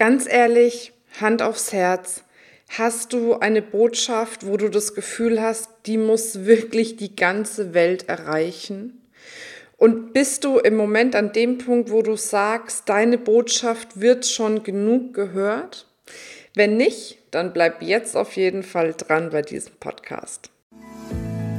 Ganz ehrlich, Hand aufs Herz. Hast du eine Botschaft, wo du das Gefühl hast, die muss wirklich die ganze Welt erreichen? Und bist du im Moment an dem Punkt, wo du sagst, deine Botschaft wird schon genug gehört? Wenn nicht, dann bleib jetzt auf jeden Fall dran bei diesem Podcast.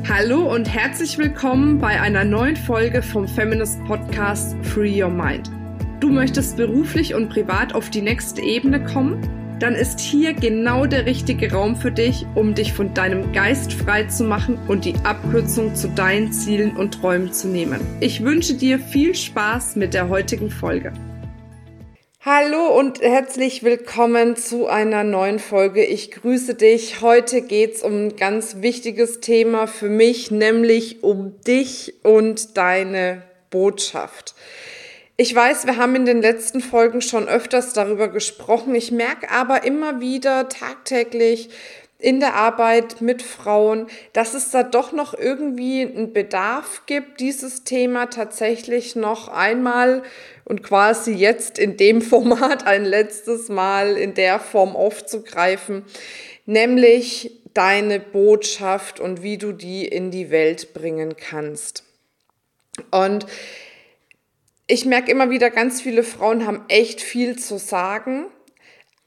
Hallo und herzlich willkommen bei einer neuen Folge vom Feminist Podcast Free Your Mind. Du möchtest beruflich und privat auf die nächste Ebene kommen? Dann ist hier genau der richtige Raum für dich, um dich von deinem Geist frei zu machen und die Abkürzung zu deinen Zielen und Träumen zu nehmen. Ich wünsche dir viel Spaß mit der heutigen Folge. Hallo und herzlich willkommen zu einer neuen Folge. Ich grüße dich. Heute geht es um ein ganz wichtiges Thema für mich, nämlich um dich und deine Botschaft. Ich weiß, wir haben in den letzten Folgen schon öfters darüber gesprochen. Ich merke aber immer wieder tagtäglich in der Arbeit mit Frauen, dass es da doch noch irgendwie einen Bedarf gibt, dieses Thema tatsächlich noch einmal und quasi jetzt in dem Format ein letztes Mal in der Form aufzugreifen, nämlich deine Botschaft und wie du die in die Welt bringen kannst. Und ich merke immer wieder, ganz viele Frauen haben echt viel zu sagen,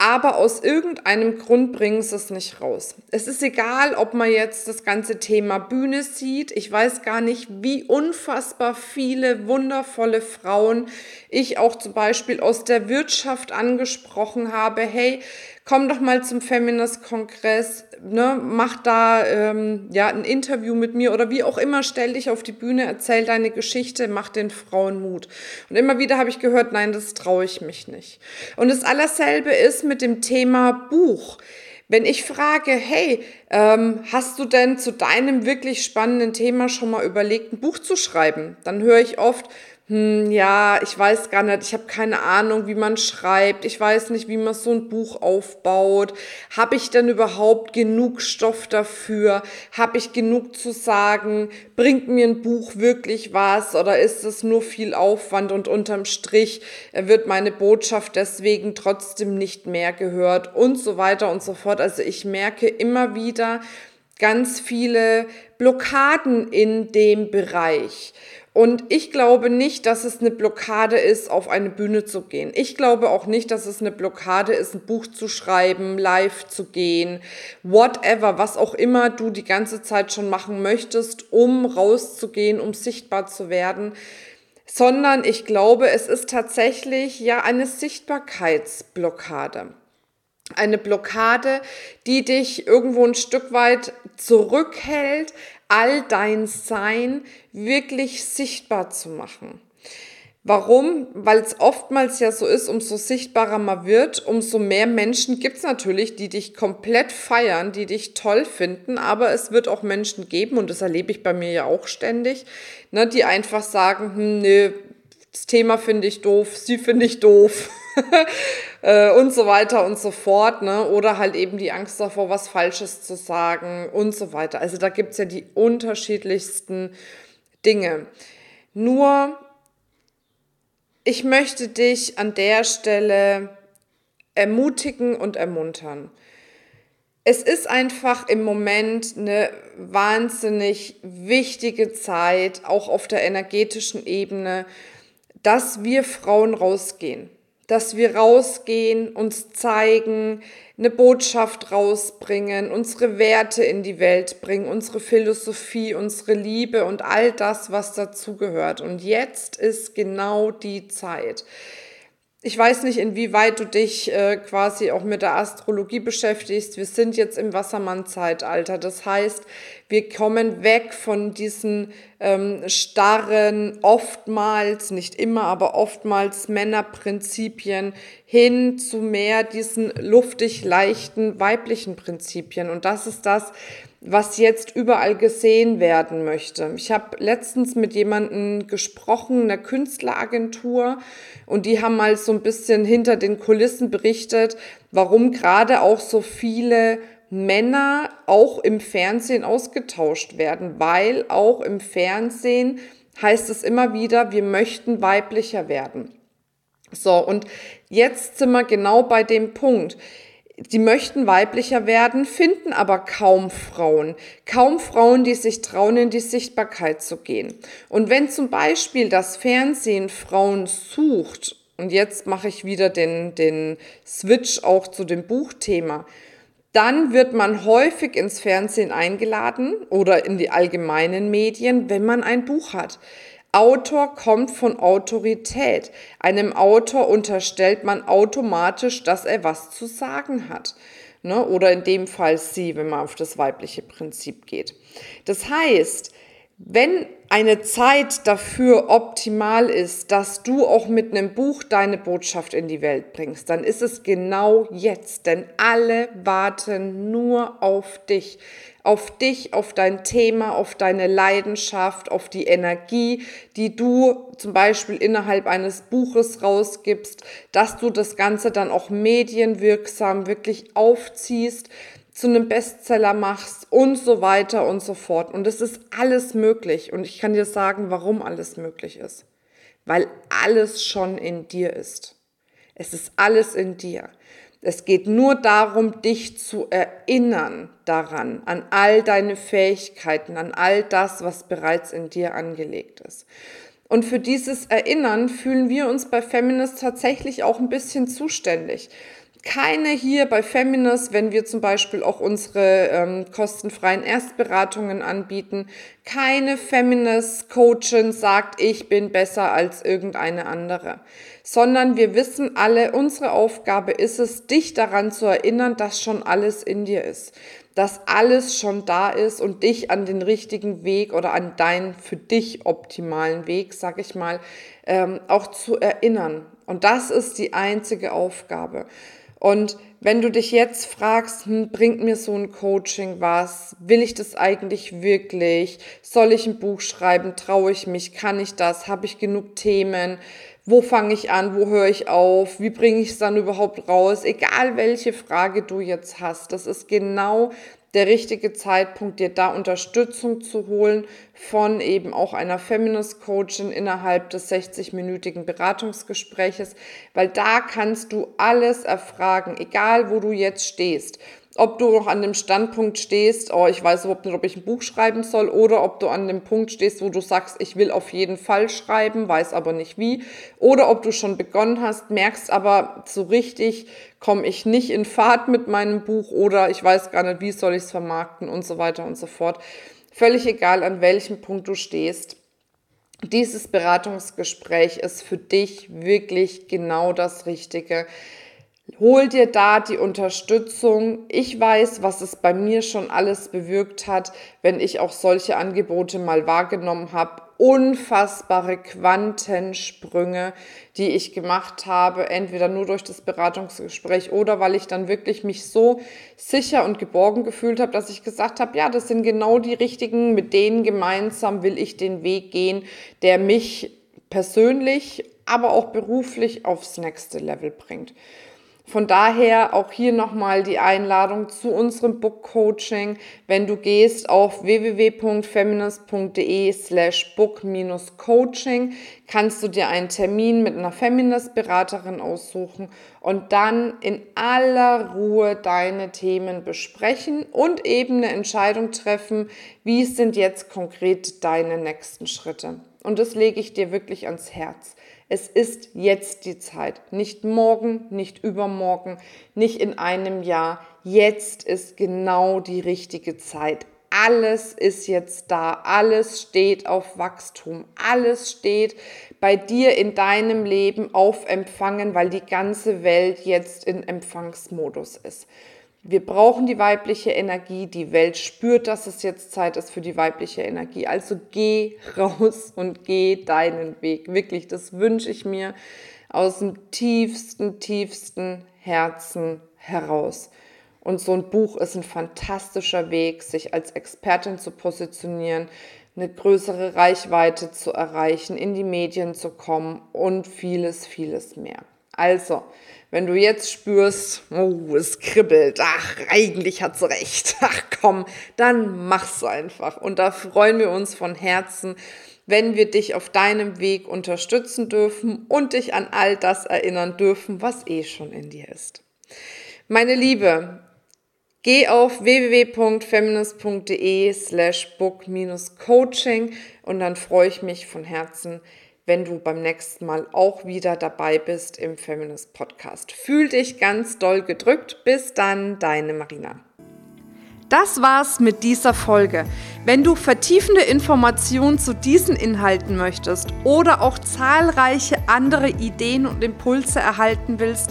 aber aus irgendeinem Grund bringen sie es nicht raus. Es ist egal, ob man jetzt das ganze Thema Bühne sieht. Ich weiß gar nicht, wie unfassbar viele wundervolle Frauen ich auch zum Beispiel aus der Wirtschaft angesprochen habe. Hey, komm doch mal zum Feminist-Kongress, ne, mach da ähm, ja ein Interview mit mir oder wie auch immer, stell dich auf die Bühne, erzähl deine Geschichte, mach den Frauen Mut. Und immer wieder habe ich gehört, nein, das traue ich mich nicht. Und das allerselbe ist mit dem Thema Buch. Wenn ich frage, hey, ähm, hast du denn zu deinem wirklich spannenden Thema schon mal überlegt, ein Buch zu schreiben? Dann höre ich oft, hm, ja, ich weiß gar nicht, ich habe keine Ahnung, wie man schreibt, ich weiß nicht, wie man so ein Buch aufbaut. Habe ich denn überhaupt genug Stoff dafür? Habe ich genug zu sagen? Bringt mir ein Buch wirklich was oder ist es nur viel Aufwand und unterm Strich wird meine Botschaft deswegen trotzdem nicht mehr gehört und so weiter und so fort. Also ich merke immer wieder ganz viele Blockaden in dem Bereich. Und ich glaube nicht, dass es eine Blockade ist, auf eine Bühne zu gehen. Ich glaube auch nicht, dass es eine Blockade ist, ein Buch zu schreiben, live zu gehen, whatever, was auch immer du die ganze Zeit schon machen möchtest, um rauszugehen, um sichtbar zu werden. Sondern ich glaube, es ist tatsächlich ja eine Sichtbarkeitsblockade. Eine Blockade, die dich irgendwo ein Stück weit zurückhält, all dein Sein wirklich sichtbar zu machen. Warum? Weil es oftmals ja so ist, umso sichtbarer man wird, umso mehr Menschen gibt es natürlich, die dich komplett feiern, die dich toll finden, aber es wird auch Menschen geben, und das erlebe ich bei mir ja auch ständig, ne, die einfach sagen, hm, nee, das Thema finde ich doof, sie finde ich doof. Äh, und so weiter und so fort, ne? Oder halt eben die Angst davor, was Falsches zu sagen und so weiter. Also da gibt es ja die unterschiedlichsten Dinge. Nur, ich möchte dich an der Stelle ermutigen und ermuntern. Es ist einfach im Moment eine wahnsinnig wichtige Zeit, auch auf der energetischen Ebene, dass wir Frauen rausgehen dass wir rausgehen, uns zeigen, eine Botschaft rausbringen, unsere Werte in die Welt bringen, unsere Philosophie, unsere Liebe und all das, was dazugehört. Und jetzt ist genau die Zeit. Ich weiß nicht, inwieweit du dich äh, quasi auch mit der Astrologie beschäftigst. Wir sind jetzt im Wassermann-Zeitalter. Das heißt, wir kommen weg von diesen ähm, starren, oftmals, nicht immer, aber oftmals Männerprinzipien hin zu mehr diesen luftig leichten weiblichen Prinzipien. Und das ist das, was jetzt überall gesehen werden möchte. Ich habe letztens mit jemandem gesprochen, einer Künstleragentur, und die haben mal so ein bisschen hinter den Kulissen berichtet, warum gerade auch so viele Männer auch im Fernsehen ausgetauscht werden, weil auch im Fernsehen heißt es immer wieder, wir möchten weiblicher werden. So, und Jetzt sind wir genau bei dem Punkt. Die möchten weiblicher werden, finden aber kaum Frauen. Kaum Frauen, die sich trauen, in die Sichtbarkeit zu gehen. Und wenn zum Beispiel das Fernsehen Frauen sucht, und jetzt mache ich wieder den, den Switch auch zu dem Buchthema, dann wird man häufig ins Fernsehen eingeladen oder in die allgemeinen Medien, wenn man ein Buch hat. Autor kommt von Autorität. Einem Autor unterstellt man automatisch, dass er was zu sagen hat. Ne? Oder in dem Fall sie, wenn man auf das weibliche Prinzip geht. Das heißt, wenn eine Zeit dafür optimal ist, dass du auch mit einem Buch deine Botschaft in die Welt bringst, dann ist es genau jetzt, denn alle warten nur auf dich, auf dich, auf dein Thema, auf deine Leidenschaft, auf die Energie, die du zum Beispiel innerhalb eines Buches rausgibst, dass du das Ganze dann auch medienwirksam wirklich aufziehst, zu einem Bestseller machst und so weiter und so fort. Und es ist alles möglich. Und ich kann dir sagen, warum alles möglich ist. Weil alles schon in dir ist. Es ist alles in dir. Es geht nur darum, dich zu erinnern daran, an all deine Fähigkeiten, an all das, was bereits in dir angelegt ist. Und für dieses Erinnern fühlen wir uns bei Feminist tatsächlich auch ein bisschen zuständig keine hier bei Feminist, wenn wir zum Beispiel auch unsere ähm, kostenfreien Erstberatungen anbieten, keine Feminist-Coachin sagt, ich bin besser als irgendeine andere, sondern wir wissen alle, unsere Aufgabe ist es, dich daran zu erinnern, dass schon alles in dir ist, dass alles schon da ist und dich an den richtigen Weg oder an deinen für dich optimalen Weg, sag ich mal, ähm, auch zu erinnern. Und das ist die einzige Aufgabe. Und wenn du dich jetzt fragst, hm, bringt mir so ein Coaching was? Will ich das eigentlich wirklich? Soll ich ein Buch schreiben? Traue ich mich? Kann ich das? Habe ich genug Themen? Wo fange ich an? Wo höre ich auf? Wie bringe ich es dann überhaupt raus? Egal welche Frage du jetzt hast, das ist genau der richtige Zeitpunkt, dir da Unterstützung zu holen von eben auch einer Feminist Coachin innerhalb des 60-minütigen Beratungsgespräches, weil da kannst du alles erfragen, egal wo du jetzt stehst ob du noch an dem Standpunkt stehst, oh, ich weiß überhaupt nicht, ob ich ein Buch schreiben soll, oder ob du an dem Punkt stehst, wo du sagst, ich will auf jeden Fall schreiben, weiß aber nicht wie, oder ob du schon begonnen hast, merkst aber so richtig, komme ich nicht in Fahrt mit meinem Buch oder ich weiß gar nicht, wie soll ich es vermarkten und so weiter und so fort. Völlig egal, an welchem Punkt du stehst. Dieses Beratungsgespräch ist für dich wirklich genau das Richtige Hol dir da die Unterstützung. Ich weiß, was es bei mir schon alles bewirkt hat, wenn ich auch solche Angebote mal wahrgenommen habe. Unfassbare Quantensprünge, die ich gemacht habe, entweder nur durch das Beratungsgespräch oder weil ich dann wirklich mich so sicher und geborgen gefühlt habe, dass ich gesagt habe, ja, das sind genau die richtigen, mit denen gemeinsam will ich den Weg gehen, der mich persönlich, aber auch beruflich aufs nächste Level bringt. Von daher auch hier nochmal die Einladung zu unserem Book Coaching. Wenn du gehst auf www.feminist.de slash book-coaching, kannst du dir einen Termin mit einer Feminist-Beraterin aussuchen und dann in aller Ruhe deine Themen besprechen und eben eine Entscheidung treffen, wie sind jetzt konkret deine nächsten Schritte. Und das lege ich dir wirklich ans Herz. Es ist jetzt die Zeit. Nicht morgen, nicht übermorgen, nicht in einem Jahr. Jetzt ist genau die richtige Zeit. Alles ist jetzt da. Alles steht auf Wachstum. Alles steht bei dir in deinem Leben auf Empfangen, weil die ganze Welt jetzt in Empfangsmodus ist. Wir brauchen die weibliche Energie. Die Welt spürt, dass es jetzt Zeit ist für die weibliche Energie. Also geh raus und geh deinen Weg. Wirklich, das wünsche ich mir aus dem tiefsten, tiefsten Herzen heraus. Und so ein Buch ist ein fantastischer Weg, sich als Expertin zu positionieren, eine größere Reichweite zu erreichen, in die Medien zu kommen und vieles, vieles mehr. Also, wenn du jetzt spürst, oh, es kribbelt, ach, eigentlich hat sie recht, ach komm, dann mach's einfach. Und da freuen wir uns von Herzen, wenn wir dich auf deinem Weg unterstützen dürfen und dich an all das erinnern dürfen, was eh schon in dir ist. Meine Liebe, geh auf www.feminist.de slash book-coaching und dann freue ich mich von Herzen, wenn du beim nächsten Mal auch wieder dabei bist im Feminist Podcast. Fühl dich ganz doll gedrückt. Bis dann, deine Marina. Das war's mit dieser Folge. Wenn du vertiefende Informationen zu diesen Inhalten möchtest oder auch zahlreiche andere Ideen und Impulse erhalten willst,